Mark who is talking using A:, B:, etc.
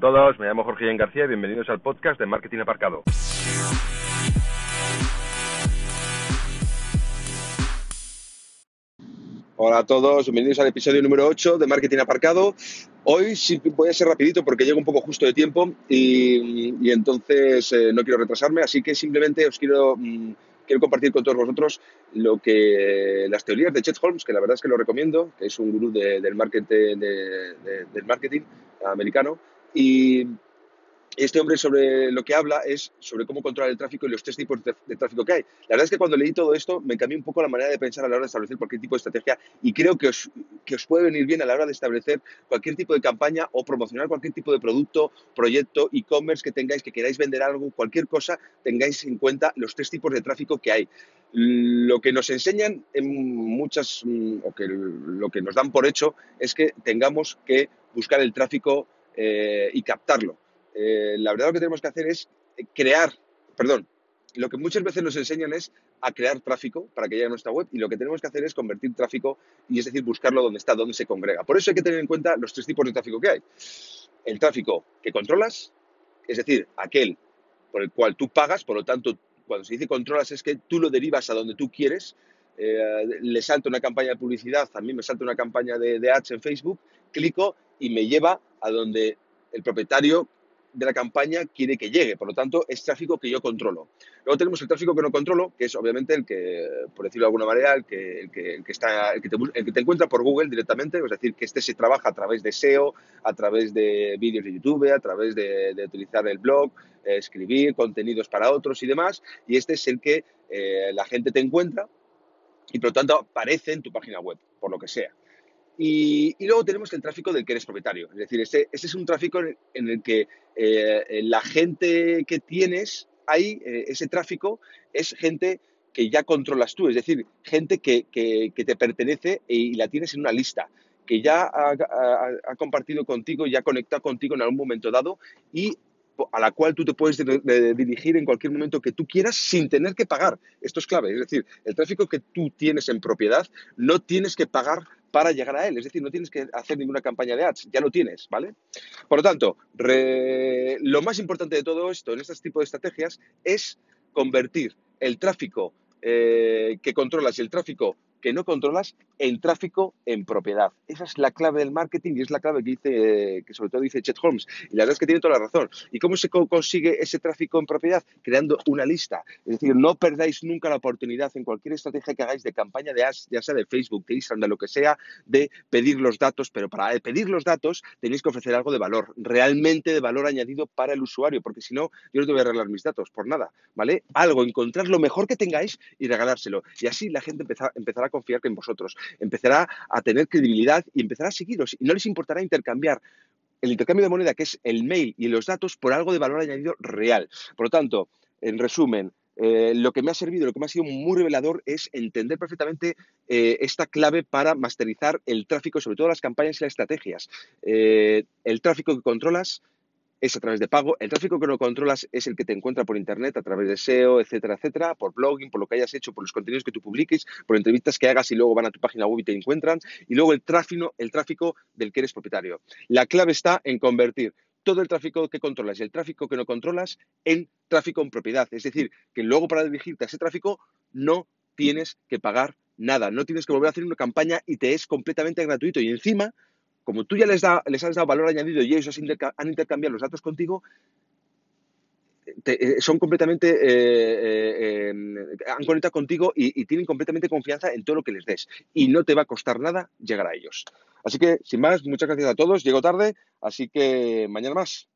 A: a todos, me llamo Jorge García y bienvenidos al podcast de Marketing Aparcado. Hola a todos, bienvenidos al episodio número 8 de Marketing Aparcado. Hoy sí voy a ser rapidito porque llego un poco justo de tiempo y, entonces eh, no quiero retrasarme, así que simplemente os quiero, mm, quiero compartir con todos vosotros lo que las teorías de Chet Holmes, que la verdad es que lo recomiendo, que es un gurú del marketing americano, y este hombre sobre lo que habla es sobre cómo controlar el tráfico y los tres tipos de, tráfico que hay. La verdad es que cuando leí todo esto me cambió un poco la manera de pensar a la hora de establecer cualquier tipo de estrategia y creo que os, que os puede venir bien a la hora de establecer cualquier tipo de campaña o promocionar cualquier tipo de producto, proyecto, e-commerce que tengáis, que queráis vender algo, cualquier cosa, tengáis en cuenta los tres tipos de tráfico que hay. Lo que nos enseñan en muchas, mm, o que lo que nos dan por hecho es que tengamos que buscar el tráfico eh, y captarlo. Eh, la verdad lo que tenemos que hacer es crear, perdón, lo que muchas veces nos enseñan es a crear tráfico para que llegue a nuestra web y lo que tenemos que hacer es convertir tráfico y es decir, buscarlo donde está, donde se congrega. Por eso hay que tener en cuenta los tres tipos de tráfico que hay. El tráfico que controlas, es decir, aquel por el cual tú pagas, por lo tanto, cuando se dice controlas es que tú lo derivas a donde tú quieres, eh, le salta una campaña de publicidad, a mí me salta una campaña de ads en Facebook, clico y me lleva a donde el propietario de la campaña quiere que llegue. Por lo tanto, es tráfico que yo controlo. Luego tenemos el tráfico que no controlo, que es obviamente el que, por decirlo de alguna manera, el que, el que, está, el que, te, encuentra por Google directamente, es decir, que este se trabaja a través de SEO, a través de vídeos de YouTube, a través de, utilizar el blog, eh, escribir contenidos para otros y demás. Y este es el que eh, la gente te encuentra y por lo tanto aparece en tu página web, por lo que sea. Y, luego tenemos el tráfico del que eres propietario. Es decir, ese, es un tráfico en, el que eh, la gente que tienes ahí, eh, ese tráfico, es gente que ya controlas tú, es decir, gente que, te pertenece y la tienes en una lista, que ya ha, ha, compartido contigo, ya ha conectado contigo en algún momento dado y a la cual tú te puedes dirigir en cualquier momento que tú quieras sin tener que pagar. Esto es clave. Es decir, el tráfico que tú tienes en propiedad no tienes que pagar para llegar a él. Es decir, no tienes que hacer ninguna campaña de ads, ya lo tienes, ¿vale? Por lo tanto, lo más importante de todo esto en este tipo de estrategias es convertir el tráfico eh, que controlas y el tráfico que no controlas en tráfico en propiedad. Esa es la clave del marketing y es la clave que dice, que sobre todo dice Chet Holmes. Y la verdad es que tiene toda la razón. ¿Y cómo se consigue ese tráfico en propiedad? Creando una lista. Es decir, no perdáis nunca la oportunidad en cualquier estrategia que hagáis de campaña de ads, ya sea de Facebook, de Instagram, de lo que sea, de pedir los datos, pero para pedir los datos tenéis que ofrecer algo de valor, realmente de valor añadido para el usuario, porque si no, yo no te voy a regalar mis datos por nada, ¿vale? Algo, encontrar lo mejor que tengáis y regalárselo. Y así la gente empezará a confiar en vosotros, empezará a tener credibilidad y empezará a seguiros. Y no les importará intercambiar el intercambio de moneda, que es el mail y los datos, por algo de valor añadido real. Por lo tanto, en resumen, eh, lo que me ha servido, lo que me ha sido muy revelador es entender perfectamente eh, esta clave para masterizar el tráfico, sobre todo las campañas y las estrategias. Eh, el tráfico que controlas es a través de pago. El tráfico que no controlas es el que te encuentra por internet, a través de SEO, etcétera, etcétera, por blogging, por lo que hayas hecho, por los contenidos que tú publiques, por entrevistas que hagas y luego van a tu página web y te encuentran. Y luego el tráfico, el tráfico del que eres propietario. La clave está en convertir todo el tráfico que controlas y el tráfico que no controlas en tráfico en propiedad. Es decir, que luego para dirigirte a ese tráfico no tienes que pagar nada, no tienes que volver a hacer una campaña y te es completamente gratuito. Y encima como tú ya les, has dado valor añadido y ellos han intercambiado los datos contigo, eh, son completamente, eh, eh, em, han conectado contigo y, y, tienen completamente confianza en todo lo que les des. Y no te va a costar nada llegar a ellos. Así que, sin más, muchas gracias a todos. Llego tarde, así que mañana más.